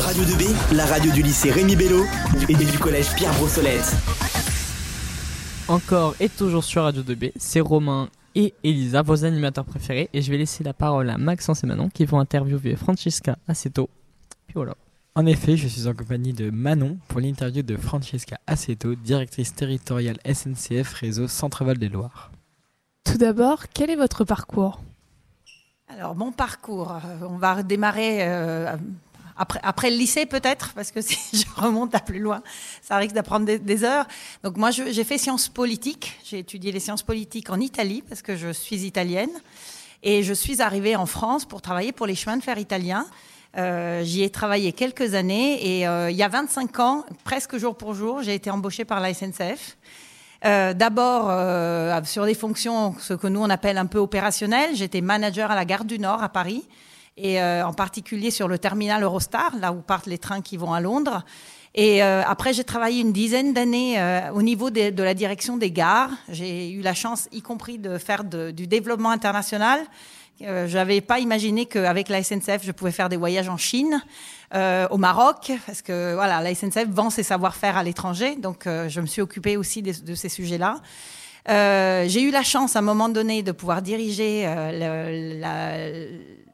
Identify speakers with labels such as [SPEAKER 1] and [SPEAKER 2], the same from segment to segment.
[SPEAKER 1] Radio 2B, la radio du lycée Rémi Bello et du collège Pierre Brossolette.
[SPEAKER 2] Encore et toujours sur Radio 2B, c'est Romain et Elisa, vos animateurs préférés. Et je vais laisser la parole à Maxence et Manon qui vont interviewer Francesca Aceto. Puis voilà.
[SPEAKER 3] En effet, je suis en compagnie de Manon pour l'interview de Francesca Aceto, directrice territoriale SNCF Réseau Centre-Val des Loire.
[SPEAKER 4] Tout d'abord, quel est votre parcours?
[SPEAKER 5] Alors, mon parcours, euh, on va redémarrer euh, après, le lycée peut-être, parce que si je remonte à plus loin, ça risque d'apprendre des, heures. Donc moi, j'ai fait sciences politiques. J'ai étudié les sciences politiques en Italie, parce que je suis italienne. Et je suis arrivée en France pour travailler pour les chemins de fer italiens. Euh, J'y ai travaillé quelques années et euh, il y a 25 ans, presque jour pour jour, j'ai été embauchée par la SNCF. Euh, D'abord sur des fonctions, ce que nous on appelle un peu opérationnelles. J'étais manager à la gare du Nord à Paris et euh, en particulier sur le terminal Eurostar, là où partent les trains qui vont à Londres. Et euh, après, j'ai travaillé une dizaine d'années euh, au niveau de, la direction des gares. J'ai eu la chance, y compris, de faire du développement international. Je n'avais pas imaginé qu'avec la SNCF, je pouvais faire des voyages en Chine, au Maroc, parce que voilà, la SNCF vend ses savoir-faire à l'étranger. Donc, je me suis occupée aussi de, ces sujets-là. J'ai eu la chance, à un moment donné, de pouvoir diriger la,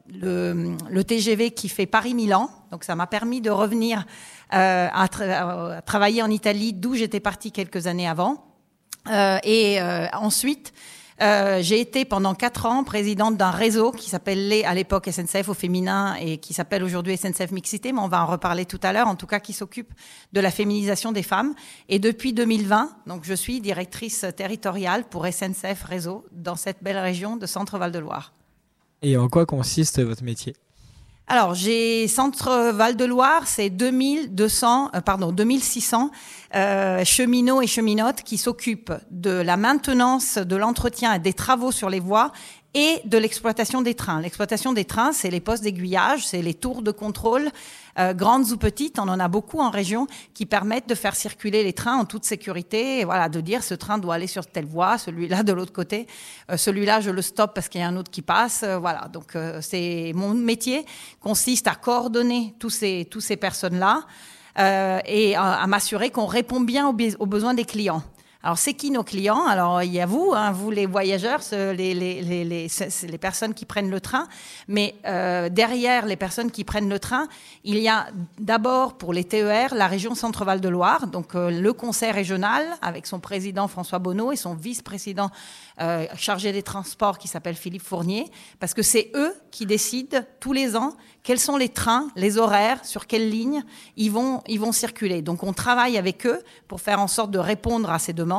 [SPEAKER 5] le, TGV qui fait Paris-Milan. Donc, ça m'a permis de revenir à, tra à, travailler en Italie, d'où j'étais partie quelques années avant. et ensuite, euh, j'ai été pendant quatre ans présidente d'un réseau qui s'appelait à l'époque SNCF au féminin et qui s'appelle aujourd'hui SNCF Mixité, mais on va en reparler tout à l'heure, en tout cas qui s'occupe de la féminisation des femmes. Et depuis 2020, donc je suis directrice territoriale pour SNCF Réseau dans cette belle région de Centre-Val de Loire.
[SPEAKER 3] Et en quoi consiste votre métier
[SPEAKER 5] alors, j'ai Centre Val de Loire, c'est 2200, euh, pardon, 2600 euh, cheminots et cheminotes qui s'occupent de la maintenance, de l'entretien et des travaux sur les voies et de l'exploitation des trains. L'exploitation des trains, c'est les postes d'aiguillage, c'est les tours de contrôle, euh, grandes ou petites, on en a beaucoup en région, qui permettent de faire circuler les trains en toute sécurité, voilà, de dire ce train doit aller sur telle voie, celui-là de l'autre côté, euh, celui-là je le stoppe parce qu'il y a un autre qui passe, euh, voilà. Donc euh, c'est mon métier consiste à coordonner tous ces tous ces personnes-là euh, et à, m'assurer qu'on répond bien aux besoins des clients. Alors, c'est qui nos clients? Alors, il y a vous, hein, vous les voyageurs, les, personnes qui prennent le train. Mais euh, derrière les personnes qui prennent le train, il y a d'abord pour les TER la région Centre-Val de Loire, donc euh, le conseil régional avec son président François Bonneau et son vice-président euh, chargé des transports qui s'appelle Philippe Fournier, parce que c'est eux qui décident tous les ans quels sont les trains, les horaires, sur quelles lignes ils vont circuler. Donc on travaille avec eux pour faire en sorte de répondre à ces demandes.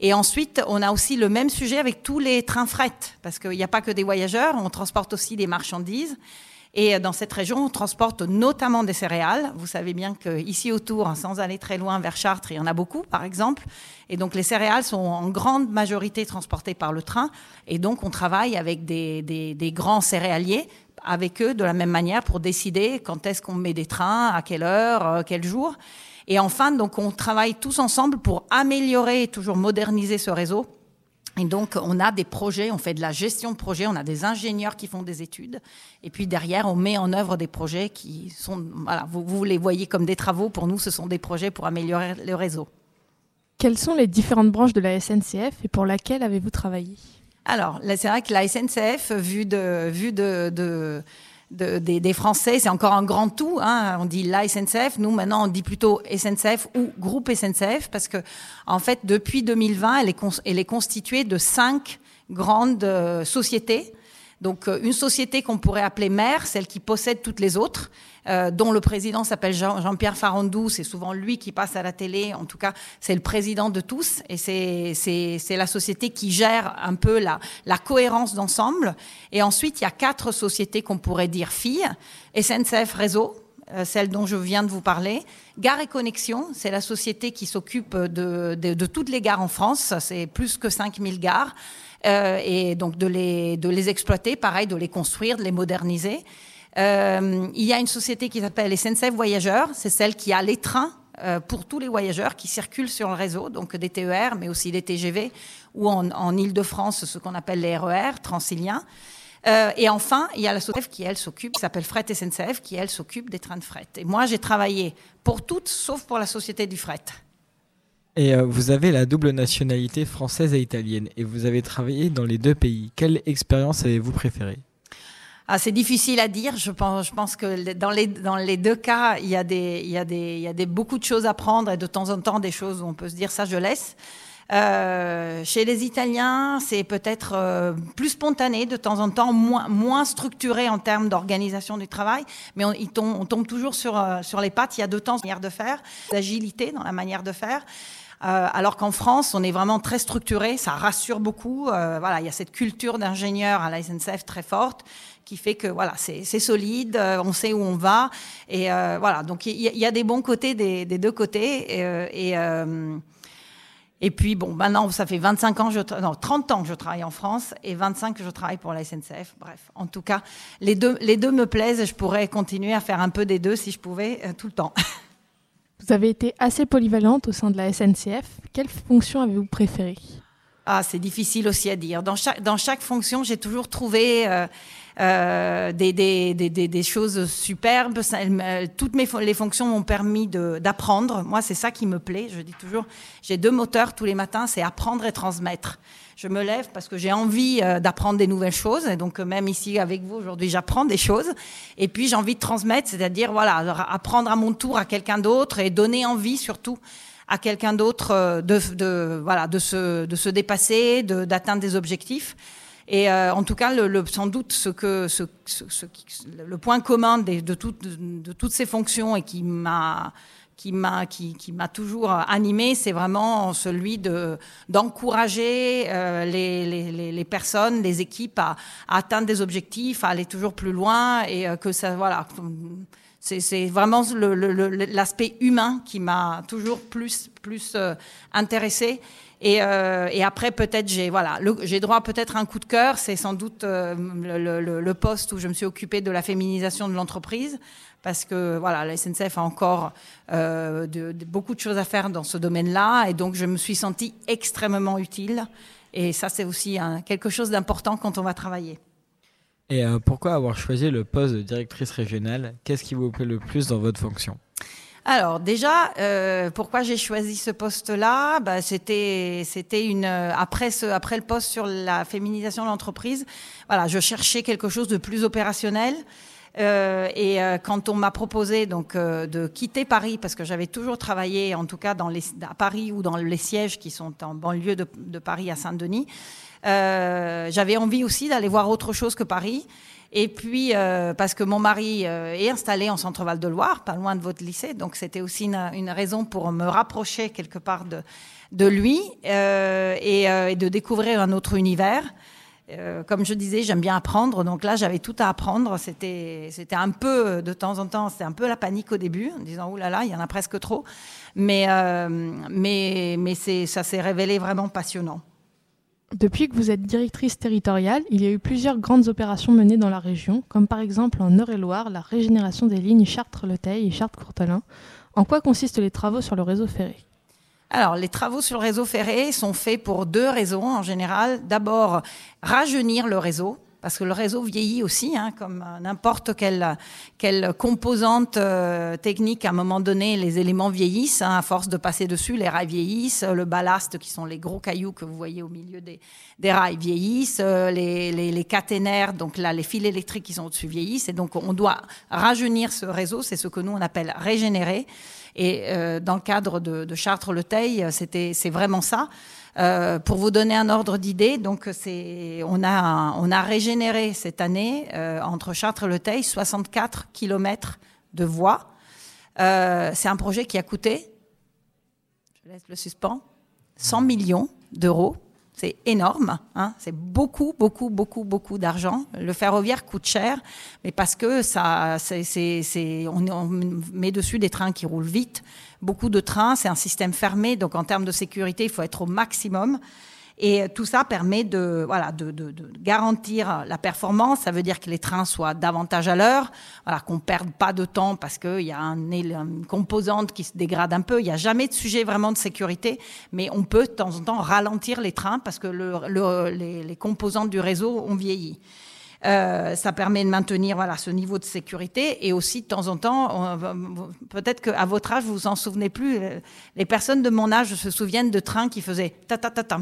[SPEAKER 5] Et ensuite, on a aussi le même sujet avec tous les trains fret, parce qu'il n'y a pas que des voyageurs, on transporte aussi des marchandises. Et dans cette région, on transporte notamment des céréales. Vous savez bien qu'ici autour, sans aller très loin vers Chartres, il y en a beaucoup, par exemple. Et donc les céréales sont en grande majorité transportées par le train. Et donc on travaille avec des grands céréaliers avec eux de la même manière pour décider quand est-ce qu'on met des trains, à quelle heure, euh, quel jour. Et enfin, donc, on travaille tous ensemble pour améliorer et toujours moderniser ce réseau. Et donc, on a des projets, on fait de la gestion de projets, on a des ingénieurs qui font des études. Et puis derrière, on met en œuvre des projets qui sont, voilà, vous, vous les voyez comme des travaux. Pour nous, ce sont des projets pour améliorer le réseau.
[SPEAKER 4] Quelles sont les différentes branches de la SNCF et pour laquelle avez-vous travaillé?
[SPEAKER 5] Alors, c'est vrai que la SNCF, vu de, vu de, de, de des, des, Français, c'est encore un grand tout. Hein. On dit la SNCF. Nous, maintenant, on dit plutôt SNCF ou groupe SNCF parce que, en fait, depuis 2020, elle est, elle est constituée de cinq grandes euh, sociétés. Donc, euh, une société qu'on pourrait appeler mère, celle qui possède toutes les autres euh, dont le président s'appelle Jean-Pierre Farandou. C'est souvent lui qui passe à la télé. En tout cas, c'est le président de tous. Et c'est la société qui gère un peu la, la cohérence d'ensemble. Et ensuite, il y a quatre sociétés qu'on pourrait dire filles. SNCF Réseau, euh, celle dont je viens de vous parler. Gare et Connexion, c'est la société qui s'occupe de, de, de, toutes les gares en France. C'est plus que 5000 gares. Euh, et donc de les, de les exploiter, pareil, de les construire, de les moderniser. Euh, il y a une société qui s'appelle SNCF Voyageurs, c'est celle qui a les trains euh, pour tous les voyageurs qui circulent sur le réseau, donc des TER, mais aussi des TGV, ou en, en Ile-de-France, ce qu'on appelle les RER, transiliens. Euh, et enfin, il y a la SOTEF qui, elle, s'occupe, qui s'appelle Fret SNCF, qui, elle, s'occupe des trains de fret. Et moi, j'ai travaillé pour toutes, sauf pour la Société du fret.
[SPEAKER 3] Et euh, vous avez la double nationalité française et italienne, et vous avez travaillé dans les deux pays. Quelle expérience avez-vous préférée?
[SPEAKER 5] Ah, c'est difficile à dire. Je pense, que dans les, deux cas, il y, a beaucoup de choses à prendre et de temps en temps des choses où on peut se dire ça, je laisse. Euh, chez les Italiens, c'est peut-être euh, plus spontané de temps en temps, moins, structuré en termes d'organisation du travail, mais on, tombe, toujours sur, les pattes. Il y a deux temps manière de faire, d'agilité dans la manière de faire. Euh, alors qu'en France, on est vraiment très structuré, ça rassure beaucoup. Euh, voilà, il y a cette culture d'ingénieur à la SNCF très forte qui fait que voilà, c'est solide, euh, on sait où on va, et voilà. Donc il y, a des bons côtés des, des deux côtés, et, et et puis, bon, maintenant, ça fait 25 ans, je non, 30 ans que je travaille en France et 25 que je travaille pour la SNCF. Bref, en tout cas, les deux, les deux me plaisent je pourrais continuer à faire un peu des deux si je pouvais tout le temps.
[SPEAKER 4] Vous avez été assez polyvalente au sein de la SNCF. Quelle fonction avez-vous préférée?
[SPEAKER 5] Ah, c'est difficile aussi à dire. Dans chaque, dans chaque fonction, j'ai toujours trouvé euh, euh, des, des, des, des, choses superbes. toutes mes, les fonctions m'ont permis d'apprendre. Moi, c'est ça qui me plaît. Je dis toujours, j'ai deux moteurs tous les matins, c'est apprendre et transmettre je me lève parce que j'ai envie euh, d'apprendre des nouvelles choses. Et donc, euh, même ici avec vous aujourd'hui, j'apprends des choses. Et puis, j'ai envie de transmettre, c'est-à-dire, voilà, apprendre à mon tour à quelqu'un d'autre et donner envie surtout à quelqu'un d'autre euh, de, voilà, de se, de se dépasser, d'atteindre des objectifs. Et en tout cas, sans doute, le point commun de, toutes ces fonctions et qui m'a toujours animé, c'est vraiment celui de d'encourager euh, les, personnes, les équipes à, atteindre des objectifs, à aller toujours plus loin et euh, que voilà. C'est vraiment l'aspect humain qui m'a toujours plus plus euh, intéressé. Et, et, après, peut-être j'ai voilà, j'ai droit peut-être un coup de cœur. C'est sans doute le, le, poste où je me suis occupée de la féminisation de l'entreprise, parce que voilà, la SNCF a encore euh, beaucoup de choses à faire dans ce domaine-là, et donc je me suis sentie extrêmement utile. Et ça, c'est aussi quelque chose d'important quand on va travailler.
[SPEAKER 3] Et euh, pourquoi avoir choisi le poste de directrice régionale? Qu'est-ce qui vous plaît le plus dans votre fonction?
[SPEAKER 5] Alors déjà, euh, pourquoi j'ai choisi ce poste-là? Bah, C'était, c'était une après ce, après le poste sur la féminisation de l'entreprise. Voilà, je cherchais quelque chose de plus opérationnel. Euh, et euh, quand on m'a proposé donc euh, de quitter Paris, parce que j'avais toujours travaillé, en tout cas dans les, à Paris ou dans les sièges qui sont en banlieue de, de Paris à Saint-Denis, j'avais envie aussi d'aller voir autre chose que Paris. Et puis, parce que mon mari est installé en Centre-Val de Loire, pas loin de votre lycée, donc c'était aussi une, raison pour me rapprocher quelque part de, de lui et, et, de découvrir un autre univers. Euh, comme je disais, j'aime bien apprendre. Donc là, j'avais tout à apprendre. C'était, c'était un peu, de temps en temps, c'était un peu la panique au début, en disant, oh là là, il y en a presque trop. Mais, euh, mais, mais c'est, ça s'est révélé vraiment passionnant.
[SPEAKER 4] Depuis que vous êtes directrice territoriale, il y a eu plusieurs grandes opérations menées dans la région, comme par exemple en Eure-et-Loire, la régénération des lignes Chartres-Le-Teil et Chartres-Courtelin. En quoi consistent les travaux sur le réseau ferré?
[SPEAKER 5] Alors, les travaux sur le réseau ferré sont faits pour deux raisons en général. D'abord, rajeunir le réseau, parce que le réseau vieillit aussi, hein, comme n'importe quelle, quelle composante euh, technique. À un moment donné, les éléments vieillissent. Hein, à force de passer dessus, les rails vieillissent. Le ballast, qui sont les gros cailloux que vous voyez au milieu des, des rails, vieillissent. Euh, les, les, les, caténaires, donc là, les fils électriques qui sont au-dessus vieillissent. Et donc, on doit rajeunir ce réseau. C'est ce que nous, on appelle régénérer. Et euh, dans le cadre de, de Chartres-le-Teil, c'est vraiment ça. Euh, pour vous donner un ordre d'idée, donc c'est on a on a régénéré cette année euh, entre Chartres et Le Teil 64 kilomètres de voies. Euh, c'est un projet qui a coûté, je laisse le suspens, 100 millions d'euros c'est énorme, hein. c'est beaucoup, beaucoup, beaucoup, beaucoup d'argent. Le ferroviaire coûte cher, mais parce que ça, c'est, on, met dessus des trains qui roulent vite. Beaucoup de trains, c'est un système fermé, donc en termes de sécurité, il faut être au maximum. Et tout ça permet de, voilà, de, garantir la performance. Ça veut dire que les trains soient davantage à l'heure, voilà, qu'on perde pas de temps parce qu'il y a un, une composante qui se dégrade un peu. Il n'y a jamais de sujet vraiment de sécurité, mais on peut de temps en temps ralentir les trains parce que le, le, les, composantes du réseau ont vieilli. Euh, ça permet de maintenir voilà ce niveau de sécurité et aussi de temps en temps, peut-être qu'à votre âge vous vous en souvenez plus. Les personnes de mon âge se souviennent de trains qui faisaient ta ta ta ta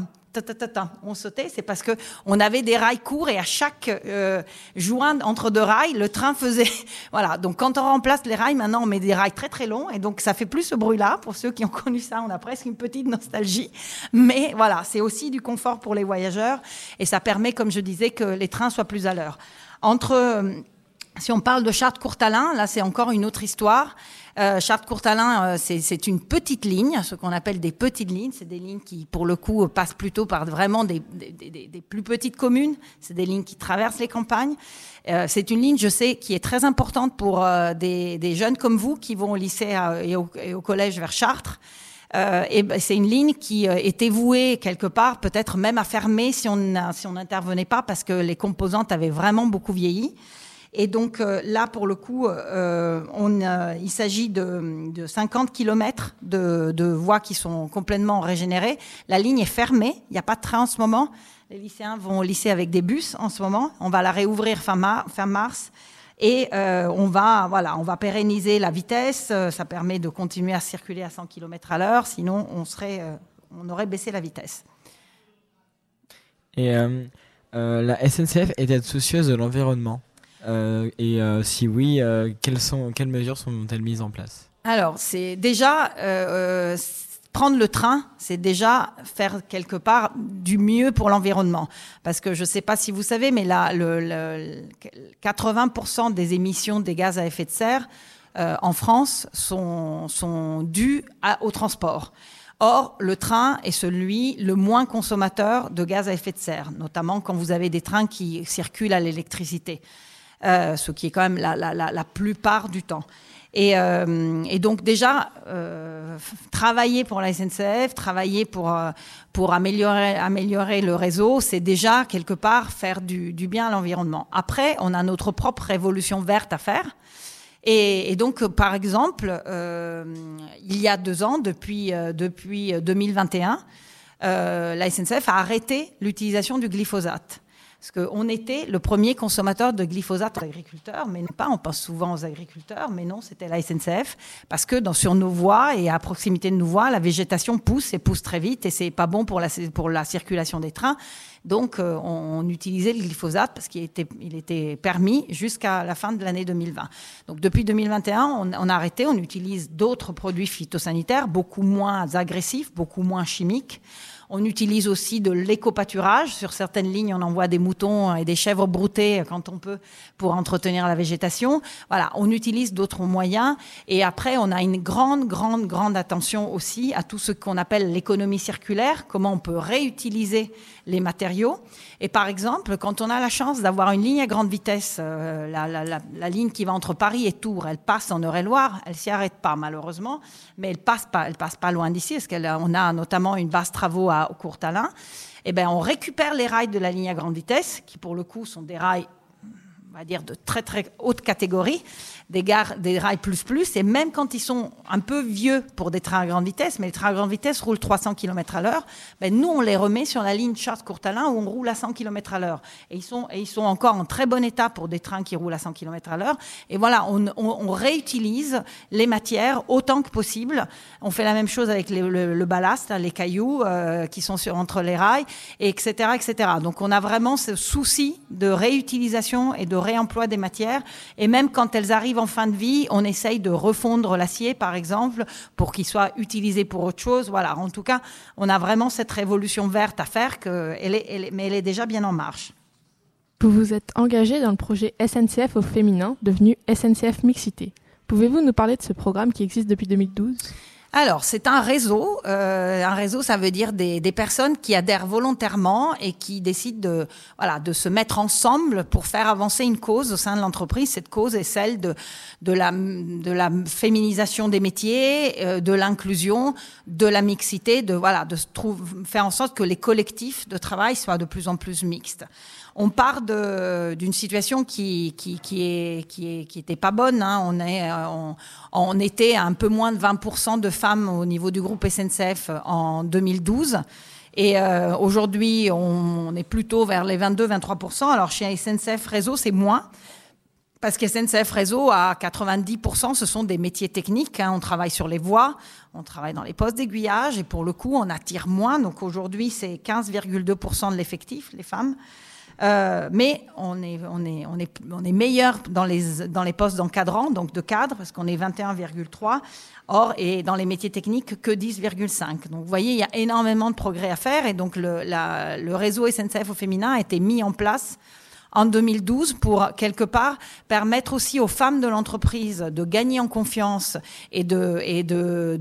[SPEAKER 5] on sautait, c'est parce que on avait des rails courts et à chaque euh, joint entre deux rails, le train faisait. voilà. Donc quand on remplace les rails, maintenant on met des rails très très longs et donc ça fait plus ce bruit-là. Pour ceux qui ont connu ça, on a presque une petite nostalgie. Mais voilà, c'est aussi du confort pour les voyageurs et ça permet, comme je disais, que les trains soient plus à l'heure. Entre euh, si on parle de Chartres-Courtalin, là c'est encore une autre histoire. Euh, Chartres-Courtalin, euh, c'est une petite ligne, ce qu'on appelle des petites lignes. C'est des lignes qui, pour le coup, passent plutôt par vraiment des, plus petites communes. C'est des lignes qui traversent les campagnes. Euh, c'est une ligne, je sais, qui est très importante pour des, jeunes comme vous qui vont au lycée et au, collège vers Chartres. et ben, c'est une ligne qui était vouée quelque part, peut-être même à fermer si on si on n'intervenait pas, parce que les composantes avaient vraiment beaucoup vieilli. Et donc euh, là, pour le coup, euh, il s'agit de, de, 50 km de, voies qui sont complètement régénérées. La ligne est fermée, il n'y a pas de train en ce moment. Les lycéens vont au lycée avec des bus en ce moment. On va la réouvrir fin, mars. Et euh, on va voilà, on va pérenniser la vitesse. Ça permet de continuer à circuler à 100 km à l'heure. Sinon, on serait, on aurait baissé la vitesse.
[SPEAKER 3] Et la SNCF est-elle soucieuse de l'environnement? Et euh, si oui, euh, quelles, mesures sont-elles mises en place?
[SPEAKER 5] Alors, c'est déjà prendre le train, c'est déjà faire quelque part du mieux pour l'environnement. Parce que je ne sais pas si vous savez, mais là, le, 80% des émissions des gaz à effet de serre en France sont dues au transport. Or, le train est celui le moins consommateur de gaz à effet de serre, notamment quand vous avez des trains qui circulent à l'électricité. Euh, ce qui est quand même la, plupart du temps. Et, euh, donc déjà, euh, travailler pour la SNCF, travailler pour, améliorer, le réseau, c'est déjà quelque part faire du, bien à l'environnement. Après, on a notre propre révolution verte à faire. Et, donc, par exemple, il y a deux ans, depuis, depuis 2021, la SNCF a arrêté l'utilisation du glyphosate. Parce qu'on était le premier consommateur de glyphosate aux agriculteurs, mais pas, on pense souvent aux agriculteurs, mais non, c'était la SNCF, parce que dans, sur nos voies et à proximité de nos voies, la végétation pousse et pousse très vite, et c'est pas bon pour la, circulation des trains. Donc, euh, on, utilisait le glyphosate parce qu'il était, permis jusqu'à la fin de l'année 2020. Donc, depuis 2021, on, on a arrêté, on utilise d'autres produits phytosanitaires, beaucoup moins agressifs, beaucoup moins chimiques. On utilise aussi de l'éco-pâturage. Sur certaines lignes, on envoie des moutons et des chèvres broutées quand on peut pour entretenir la végétation. Voilà, on utilise d'autres moyens. Et après, on a une grande, grande, grande attention aussi à tout ce qu'on appelle l'économie circulaire, comment on peut réutiliser les matériaux. Et par exemple, quand on a la chance d'avoir une ligne à grande vitesse, euh, la, ligne qui va entre Paris et Tours, elle passe en Eure-et-Loire, elle s'y arrête pas malheureusement, mais elle passe pas, elle passe pas loin d'ici, parce qu'on a notamment une base travaux à au Courtalin, eh ben, on récupère les rails de la ligne à grande vitesse, qui pour le coup sont des rails on dire de très très haute catégorie, des, gares, des rails plus plus, et même quand ils sont un peu vieux pour des trains à grande vitesse, mais les trains à grande vitesse roulent 300 km à l'heure, ben nous on les remet sur la ligne Chartres-Courtalin où on roule à 100 km à l'heure. Et ils sont et ils sont encore en très bon état pour des trains qui roulent à 100 km à l'heure. Et voilà, on, on, réutilise les matières autant que possible. On fait la même chose avec le, ballast, les cailloux euh, qui sont sur, entre les rails, et etc., etc. Donc on a vraiment ce souci de réutilisation et de réemploi des matières. Et même quand elles arrivent en fin de vie, on essaye de refondre l'acier, par exemple, pour qu'il soit utilisé pour autre chose. Voilà. En tout cas, on a vraiment cette révolution verte à faire, mais elle est déjà bien en marche.
[SPEAKER 4] Vous vous êtes engagé dans le projet SNCF au féminin, devenu SNCF Mixité. Pouvez-vous nous parler de ce programme qui existe depuis 2012
[SPEAKER 5] alors, c'est un réseau. Euh, un réseau, ça veut dire des, des, personnes qui adhèrent volontairement et qui décident de, voilà, de se mettre ensemble pour faire avancer une cause au sein de l'entreprise. Cette cause est celle de, de, la, de la féminisation des métiers, euh, de l'inclusion, de la mixité, de, voilà, de faire en sorte que les collectifs de travail soient de plus en plus mixtes on part d'une situation qui qui était pas bonne. Hein. On est on, était un peu moins de 20% de femmes au niveau du groupe SNCF en 2012. Et euh, aujourd'hui, on, est plutôt vers les 22-23%. Alors chez SNCF Réseau, c'est moins. Parce que SNCF Réseau, à 90%, ce sont des métiers techniques. Hein. On travaille sur les voies, on travaille dans les postes d'aiguillage et pour le coup, on attire moins. Donc aujourd'hui, c'est 15,2% de l'effectif, les femmes. Euh, mais on est, on, est, on, est, on est meilleur dans les, dans les postes d'encadrant, donc de cadre, parce qu'on est 21,3. Or, et dans les métiers techniques, que 10,5. Donc, vous voyez, il y a énormément de progrès à faire. Et donc, le, réseau SNCF au féminin a été mis en place en 2012 pour quelque part permettre aussi aux femmes de l'entreprise de gagner en confiance et de, et de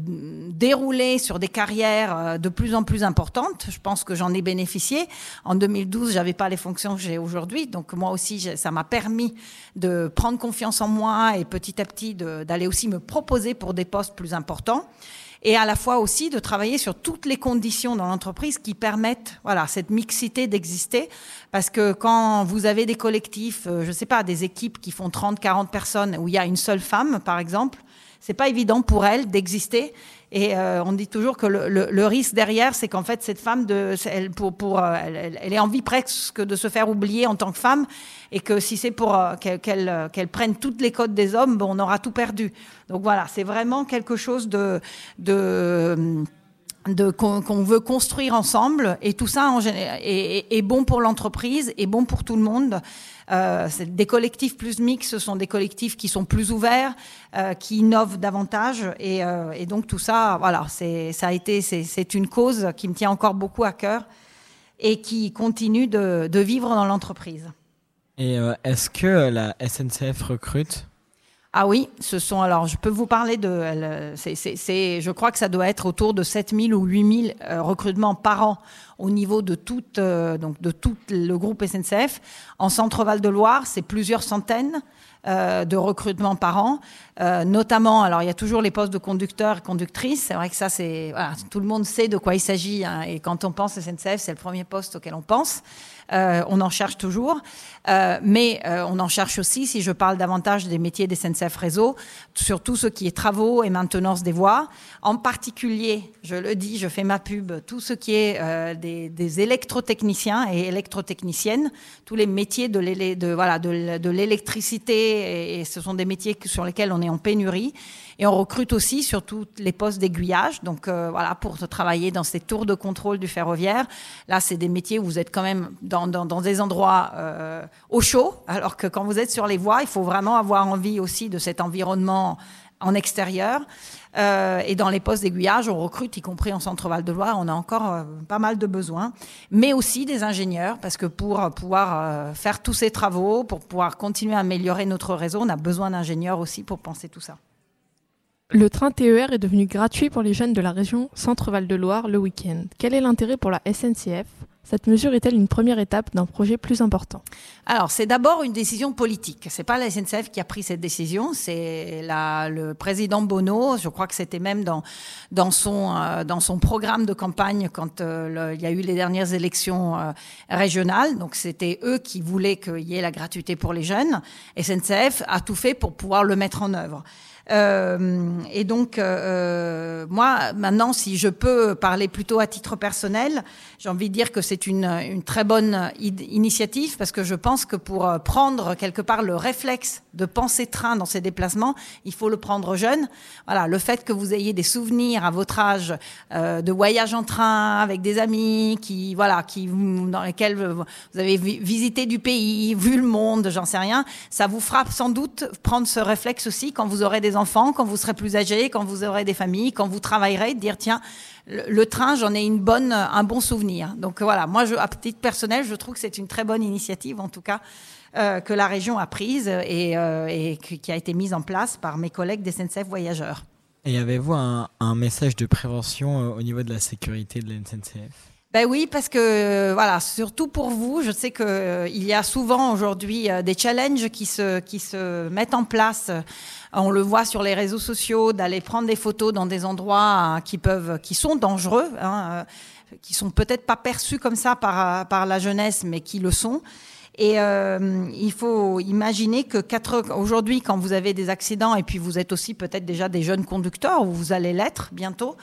[SPEAKER 5] dérouler sur des carrières euh, de plus en plus importantes. Je pense que j'en ai bénéficié. En 2012, j'avais pas les fonctions que j'ai aujourd'hui, donc moi aussi, ça m'a permis de prendre confiance en moi et petit à petit d'aller aussi me proposer pour des postes plus importants et à la fois aussi de travailler sur toutes les conditions dans l'entreprise qui permettent voilà cette mixité d'exister. Parce que quand vous avez des collectifs euh, je sais pas des équipes qui font 30 40 personnes où il y a une seule femme par exemple c'est pas évident pour elles d'exister et euh, on dit toujours que le, le, le risque derrière, c'est qu'en fait, cette femme, de, elle, pour, pour, euh, elle, elle, est envie presque de se faire oublier en tant que femme, et que si c'est pour euh, qu'elle qu'elle prenne toutes les codes des hommes, bon, on aura tout perdu. Donc voilà, c'est vraiment quelque chose de, de qu'on veut construire ensemble et tout ça en, est, est, bon pour l'entreprise et bon pour tout le monde. Euh, des collectifs plus mixtes, ce sont des collectifs qui sont plus ouverts, euh, qui innovent davantage et, euh, et, donc tout ça, voilà, c'est ça a été c'est une cause qui me tient encore beaucoup à cœur et qui continue de, de vivre dans l'entreprise.
[SPEAKER 3] Et est-ce que la SNCF recrute?
[SPEAKER 5] Ah oui, ce sont alors je peux vous parler de je crois que ça doit être autour de 7000 ou 8000 euh, recrutements par an au niveau de tout euh, tout le groupe SNCF en Centre Val de Loire, c'est plusieurs centaines euh, de recrutements par an, euh, notamment alors il y a toujours les postes de conducteurs et conductrices, c'est vrai que ça c'est tout le monde sait de quoi il s'agit hein, et quand on pense SNCF, c'est le premier poste auquel on pense. Euh, on en cherche toujours, euh, mais on en cherche aussi, si je parle davantage des métiers des SNCF Réseau, sur tout ce qui est travaux et maintenance des voies. En particulier, je le dis, je fais ma pub, tout ce qui est des, des, électrotechniciens et électrotechniciennes, tous les métiers de l'électricité, et, et ce sont des métiers sur lesquels on est en pénurie. Et on recrute aussi sur tous les postes d'aiguillage, donc euh, voilà, pour travailler dans ces tours de contrôle du ferroviaire. Là, c'est des métiers où vous êtes quand même dans, dans, des endroits euh, au chaud, alors que quand vous êtes sur les voies, il faut vraiment avoir envie aussi de cet environnement en extérieur. Euh, et dans les postes d'aiguillage, on recrute, y compris en Centre-Val de Loire, on a encore euh, pas mal de besoins, mais aussi des ingénieurs, parce que pour pouvoir euh, faire tous ces travaux, pour pouvoir continuer à améliorer notre réseau, on a besoin d'ingénieurs aussi pour penser tout ça.
[SPEAKER 4] Le train TER est devenu gratuit pour les jeunes de la région Centre-Val de Loire le week-end. Quel est l'intérêt pour la SNCF cette mesure est-elle une première étape d'un projet plus important?
[SPEAKER 5] Alors, c'est d'abord une décision politique. C'est pas la SNCF qui a pris cette décision, c'est le président Bono. Je crois que c'était même dans euh, son programme de campagne quand euh, il y a eu les dernières élections euh, régionales. Donc, c'était eux qui voulaient qu'il y ait la gratuité pour les jeunes. SNCF a tout fait pour pouvoir le mettre en œuvre. Euh, et donc, euh, moi, maintenant, si je peux parler plutôt à titre personnel, j'ai envie de dire que c'est une, une, très bonne initiative parce que je pense que pour euh, prendre quelque part le réflexe de penser train dans ses déplacements, il faut le prendre jeune. Voilà, le fait que vous ayez des souvenirs à votre âge euh, de voyage en train avec des amis qui, voilà, qui dans lesquels vous avez visité du pays, vu le monde, j'en sais rien, ça vous frappe sans doute prendre ce réflexe aussi quand vous aurez des enfants, quand vous serez plus âgé, quand vous aurez des familles, quand vous travaillerez, de dire tiens, le, train, j'en ai une bonne, un bon souvenir. Donc voilà, moi, je, à titre personnel, je trouve que c'est une très bonne initiative, en tout cas, euh, que la région a prise et, euh, qui a été mise en place par mes collègues des SNCF Voyageurs.
[SPEAKER 3] Et avez-vous un, un, message de prévention euh, au niveau de la sécurité de la SNCF
[SPEAKER 5] ben oui, parce que voilà, surtout pour vous, je sais que euh, il y a souvent aujourd'hui euh, des challenges qui se qui se mettent en place. On le voit sur les réseaux sociaux, d'aller prendre des photos dans des endroits hein, qui peuvent, qui sont dangereux, hein, euh, qui sont peut-être pas perçus comme ça par par la jeunesse, mais qui le sont. Et euh, il faut imaginer que aujourd'hui, quand vous avez des accidents, et puis vous êtes aussi peut-être déjà des jeunes conducteurs, ou vous allez l'être bientôt,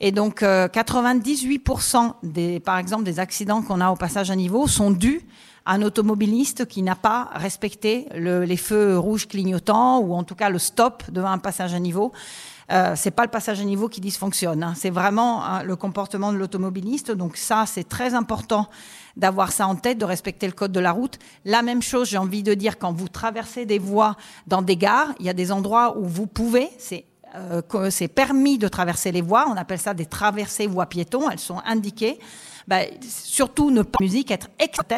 [SPEAKER 5] et donc 98% des, par exemple, des accidents qu'on a au passage à niveau sont dus à un automobiliste qui n'a pas respecté les feux rouges clignotants ou en tout cas le stop devant un passage à niveau. Euh, c'est pas le passage à niveau qui dysfonctionne, hein. c'est vraiment hein, le comportement de l'automobiliste. Donc ça, c'est très important d'avoir ça en tête, de respecter le code de la route. La même chose, j'ai envie de dire, quand vous traversez des voies dans des gares, il y a des endroits où vous pouvez, c'est euh, c'est permis de traverser les voies. On appelle ça des traversées voies piétons. Elles sont indiquées. Bah, surtout ne pas musique, être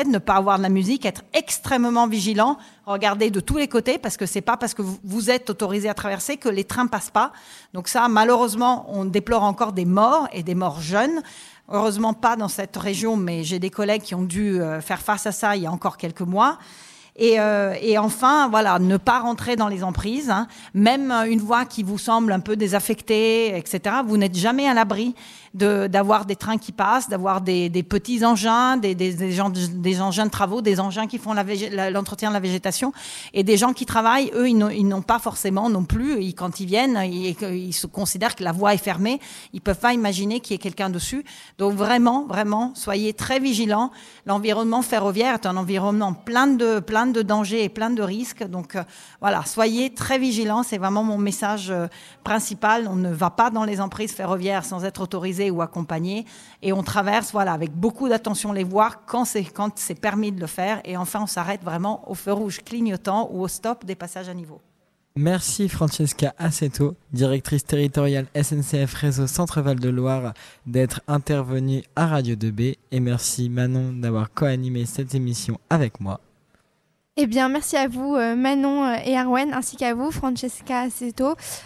[SPEAKER 5] ne pas avoir de la musique, être extrêmement vigilant, regarder de tous les côtés parce que c'est pas parce que vous êtes autorisé à traverser que les trains passent pas. Donc ça, malheureusement, on déplore encore des morts et des morts jeunes. Heureusement pas dans cette région, mais j'ai des collègues qui ont dû euh, faire face à ça il y a encore quelques mois. Et, euh, et, enfin, voilà, ne pas rentrer dans les emprises. Hein. Même une voie qui vous semble un peu désaffectée, etc., vous n'êtes jamais à l'abri d'avoir des trains qui passent, d'avoir des, petits engins, des, engins de travaux, des engins qui font l'entretien de la végétation, et des gens qui travaillent, eux, ils n'ont pas forcément non plus, ils, quand ils viennent, ils, se considèrent que la voie est fermée, ils peuvent pas imaginer qu'il y ait quelqu'un dessus. Donc vraiment, vraiment, soyez très vigilants. L'environnement ferroviaire est un environnement plein de, plein de dangers et plein de risques. Donc euh, voilà, soyez très vigilants. C'est vraiment mon message euh, principal. On ne va pas dans les emprises ferroviaires sans être autorisé ou accompagné. Et on traverse, voilà, avec beaucoup d'attention les voies quand c'est quand c'est permis de le faire. Et enfin, on s'arrête vraiment au feu rouge clignotant ou au stop des passages à niveau.
[SPEAKER 3] Merci Francesca Assetto, directrice territoriale SNCF Réseau Centre-Val de Loire, d'être intervenue à Radio 2B. Et merci Manon d'avoir co-animé cette émission avec moi.
[SPEAKER 6] Eh bien, merci à vous, euh, Manon euh, et Arwen, ainsi qu'à vous, Francesca Aceto,